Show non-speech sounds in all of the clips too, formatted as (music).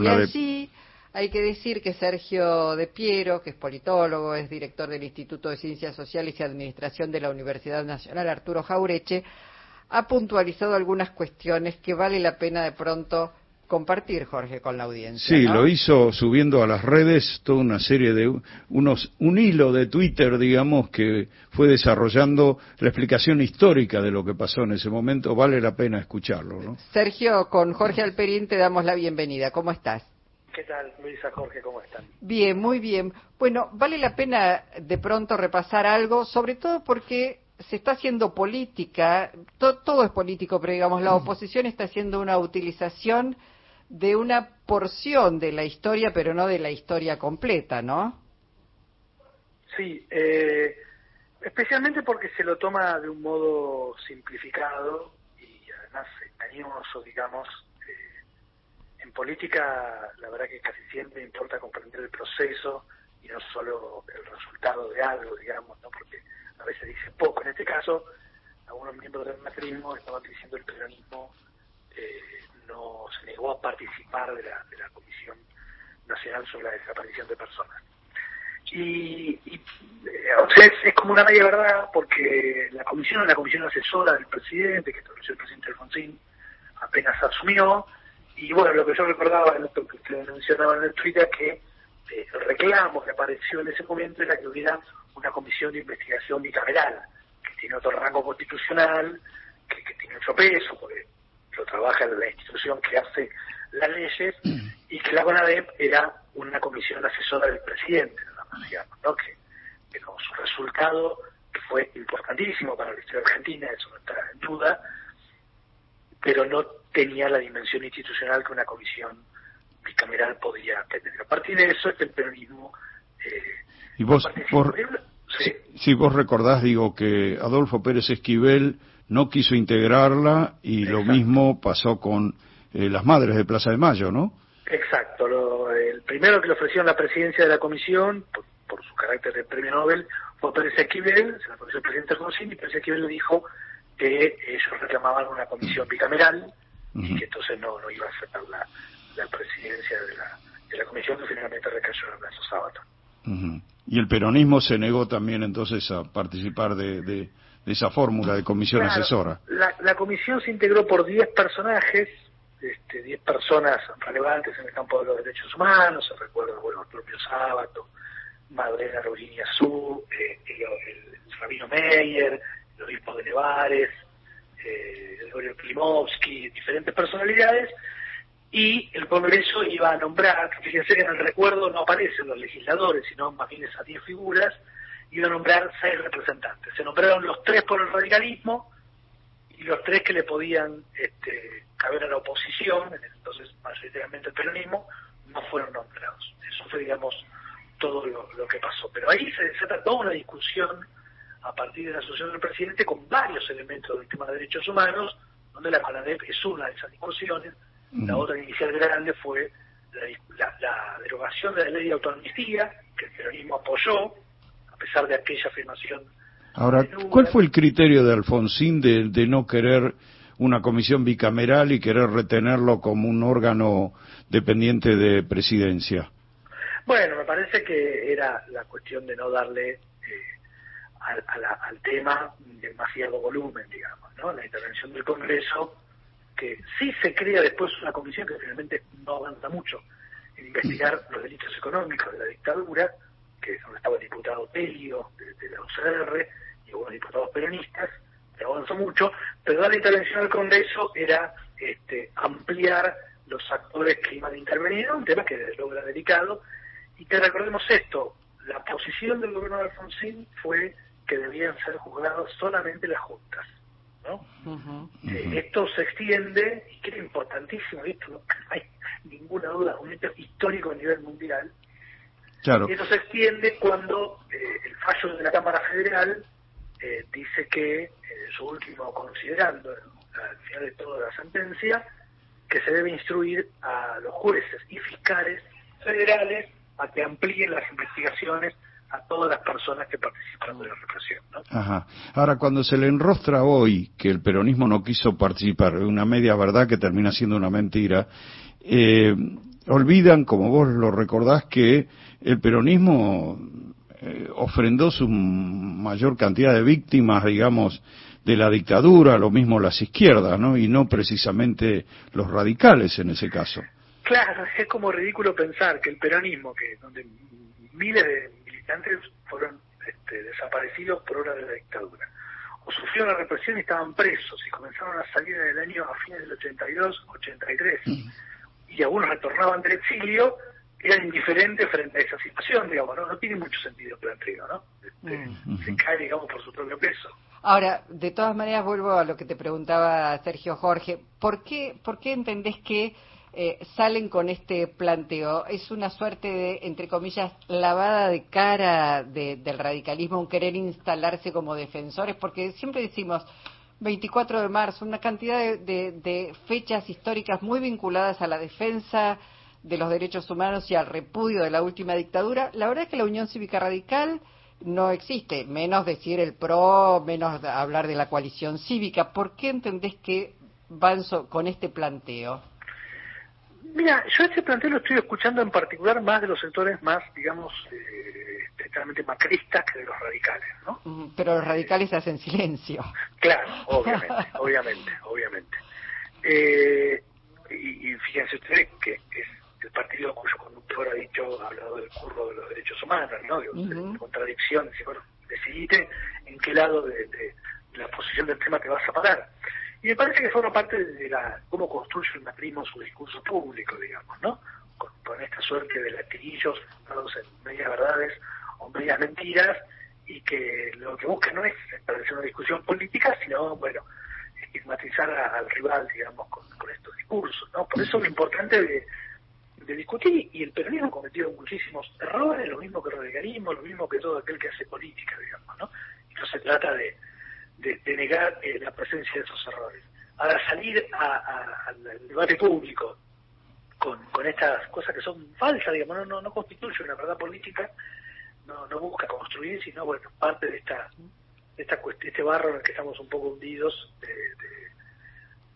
y allí hay que decir que Sergio De Piero, que es politólogo, es director del Instituto de Ciencias Sociales y Administración de la Universidad Nacional Arturo Jaureche, ha puntualizado algunas cuestiones que vale la pena de pronto compartir, Jorge, con la audiencia. Sí, lo hizo subiendo a las redes toda una serie de unos un hilo de Twitter, digamos, que fue desarrollando la explicación histórica de lo que pasó en ese momento. Vale la pena escucharlo, ¿no? Sergio, con Jorge Alperín te damos la bienvenida. ¿Cómo estás? ¿Qué tal, Luisa, Jorge? ¿Cómo están? Bien, muy bien. Bueno, vale la pena de pronto repasar algo, sobre todo porque se está haciendo política, todo es político, pero digamos, la (clears throat) oposición está haciendo una utilización de una porción de la historia, pero no de la historia completa, ¿no? Sí, eh, especialmente porque se lo toma de un modo simplificado y además engañoso, digamos. Eh, en política, la verdad que casi siempre importa comprender el proceso y no solo el resultado de algo, digamos, ¿no? Porque a veces dice poco. En este caso, algunos miembros del macrismo estaban diciendo el peronismo eh, no se negó a participar de la, de la Comisión Nacional sobre la Desaparición de Personas. Y, eh, o sea, es, como una media verdad porque la comisión la comisión asesora del presidente, que estableció el presidente Alfonsín, apenas asumió, y bueno, lo que yo recordaba, lo que ustedes mencionaban en el Twitter, que eh, el reclamo que apareció en ese momento era que hubiera una comisión de investigación bicameral, que tiene otro rango constitucional, que, que tiene mucho peso, porque lo trabaja la institución que hace las leyes, y que la CONADEP era una comisión asesora del presidente, digamos, ¿no? que, como su resultado, que fue importantísimo para la historia argentina, eso no está en duda, pero no tenía la dimensión institucional que una comisión bicameral podía tener. A partir de eso, el peronismo... Eh, y vos, si vos recordás, digo, que Adolfo Pérez Esquivel no quiso integrarla y lo mismo pasó con eh, las madres de Plaza de Mayo, ¿no? Exacto. el primero que le ofrecieron la presidencia de la comisión, por, su carácter de premio Nobel, fue Pérez Esquivel, se la ofreció el presidente Alfonsín, y Pérez Esquivel le dijo que ellos reclamaban una comisión bicameral y que entonces no, no iba a aceptar la, presidencia de la, de la comisión que finalmente recayó en Ernesto Sábato. Y el peronismo se negó también entonces a participar de de esa fórmula de comisión asesora. La, comisión se integró por 10 personajes, este, 10 personas relevantes en el campo de los derechos humanos, se recuerda, bueno, el propio Sábato, Madrena Rugini Azú, eh, el, Rabino Meyer, el obispo de Nevares, eh, Gregorio Klimovsky, diferentes personalidades, y el Congreso iba a nombrar, fíjense que en el recuerdo no aparecen los legisladores, sino más bien esas 10 figuras, iba a nombrar seis representantes. Se nombraron los tres por el radicalismo y los tres que le podían este, caber a la oposición, entonces mayoritariamente el peronismo, no fueron nombrados. Eso fue, digamos, todo lo, que pasó. Pero ahí se desata toda una discusión a partir de la asociación del presidente con varios elementos del tema de derechos humanos, donde la CONADEP es una de esas discusiones. La otra inicial grande fue la, la derogación de la ley de autoamnistía, que el peronismo apoyó, pesar de aquella afirmación. Ahora, ¿cuál fue el criterio de Alfonsín de, de no querer una comisión bicameral y querer retenerlo como un órgano dependiente de presidencia? Bueno, me parece que era la cuestión de no darle eh, al, tema demasiado volumen, digamos, ¿no? La intervención del Congreso, que sí se crea después una comisión que finalmente no avanza mucho en investigar los delitos económicos de la dictadura, que donde estaba el diputado Pelio de, la UCR y algunos diputados peronistas, que avanzó mucho, pero la intervención del Congreso era este, ampliar los actores que iban a intervenir, un tema que desde luego era delicado, y que recordemos esto, la posición del gobierno de Alfonsín fue que debían ser juzgados solamente las juntas. ¿No? Eh, esto se extiende, y que era importantísimo, esto no (laughs) hay ninguna duda, un hecho histórico a nivel mundial, y eso se extiende cuando eh, el fallo de la Cámara Federal eh, dice que, en su último considerando, al final de toda la sentencia, que se debe instruir a los jueces y fiscales federales a que amplíen las investigaciones a todas las personas que participaron de la represión. Ajá. Ahora, cuando se le enrostra hoy que el peronismo no quiso participar, una media verdad que termina siendo una mentira, eh, olvidan, como vos lo recordás, que el peronismo eh, ofrendó su mayor cantidad de víctimas, digamos, de la dictadura, lo mismo las izquierdas, ¿no? Y no precisamente los radicales en ese caso. Claro, es como ridículo pensar que el peronismo, que donde miles de militantes fueron este, desaparecidos por hora de la dictadura, o sufrieron la represión y estaban presos y comenzaron a salir en el año a fines del 82, 83, y algunos retornaban del exilio, eran indiferentes frente a esa situación, digamos, no, no tiene mucho sentido el planteo, ¿no? Este, Se cae, digamos, por su propio peso. Ahora, de todas maneras, vuelvo a lo que te preguntaba Sergio Jorge, ¿por qué, por qué entendés que eh, salen con este planteo? ¿Es una suerte de, entre comillas, lavada de cara del radicalismo, un querer instalarse como defensores? Porque siempre decimos, 24 de marzo, una cantidad de, fechas históricas muy vinculadas a la defensa de los derechos humanos y al repudio de la última dictadura. La verdad es que la Unión Cívica Radical no existe, menos decir el PRO, menos hablar de la coalición cívica. ¿Por qué entendés que van con este planteo? Mira, yo este planteo lo estoy escuchando en particular más de los sectores más, digamos, eh, totalmente macristas que de los radicales, ¿no? Pero los radicales hacen silencio. Claro, (laughs) obviamente, obviamente, obviamente. Eh, y, fíjense ustedes que es el partido cuyo conductor ha dicho, ha hablado del curro de los derechos humanos, ¿no? De, contradicción, dice, bueno, decidite en qué lado de, la posición del tema te vas a parar. Y me parece que forma parte de la cómo construye el macrismo su discurso público, digamos, ¿no? Con, esta suerte de latiguillos basados en medias verdades o medias mentiras y que lo que busca no es establecer una discusión política, sino, bueno, estigmatizar al rival, digamos, con, estos discursos, ¿no? Por eso lo importante de, discutir, y el peronismo ha cometido muchísimos errores, lo mismo que el radicalismo, lo mismo que todo aquel que hace política, digamos, ¿no? Y no se trata de, de, negar eh, la presencia de esos errores. Ahora, salir al debate público con, con estas cosas que son falsas, digamos, no, no, no constituye una verdad política, no, no busca construir, sino, bueno, parte de esta, de esta este barro en el que estamos un poco hundidos de,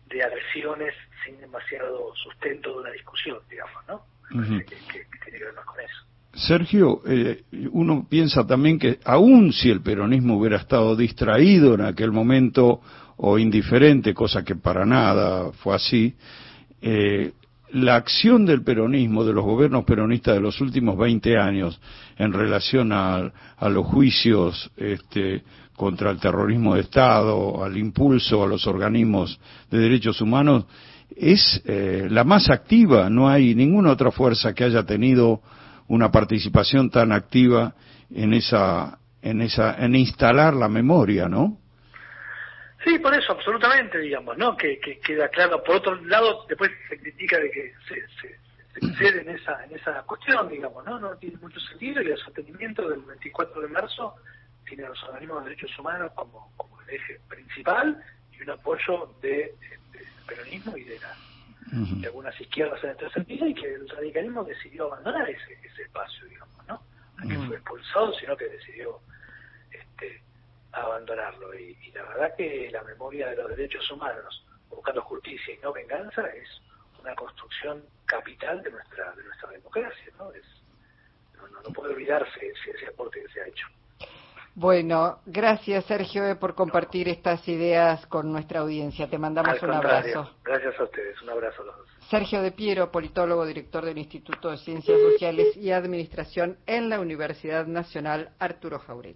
de, agresiones sin demasiado sustento de una discusión, digamos, ¿no? que, tiene que ver más con eso. Sergio, eh, uno piensa también que aun si el peronismo hubiera estado distraído en aquel momento o indiferente, cosa que para nada fue así, eh, la acción del peronismo, de los gobiernos peronistas de los últimos 20 años en relación a, los juicios este, contra el terrorismo de Estado, al impulso a los organismos de derechos humanos, es eh, la más activa. No hay ninguna otra fuerza que haya tenido una participación tan activa en esa, en esa, en instalar la memoria, ¿no? Sí, por eso, absolutamente, digamos, ¿no? Que, queda claro. Por otro lado, después se critica de que se, se, en esa, en esa cuestión, digamos, ¿no? No tiene mucho sentido y el sostenimiento del 24 de marzo tiene a los organismos de derechos humanos como, como el eje principal y un apoyo de, del peronismo y de, de algunas izquierdas en este sentido y que el radicalismo decidió abandonar ese, ese espacio, digamos, ¿no? No que fue expulsado, sino que decidió este, abandonarlo. Y, la verdad que la memoria de los derechos humanos, buscando justicia y no venganza, es una construcción capital de nuestra de nuestra democracia, ¿no? Es, no, no, puede olvidarse ese, ese aporte que se ha hecho. Bueno, gracias Sergio por compartir estas ideas con nuestra audiencia. Te mandamos un abrazo. Gracias a ustedes, un abrazo a los dos. Sergio De Piero, politólogo, director del Instituto de Ciencias Sociales y Administración en la Universidad Nacional Arturo Jauregui.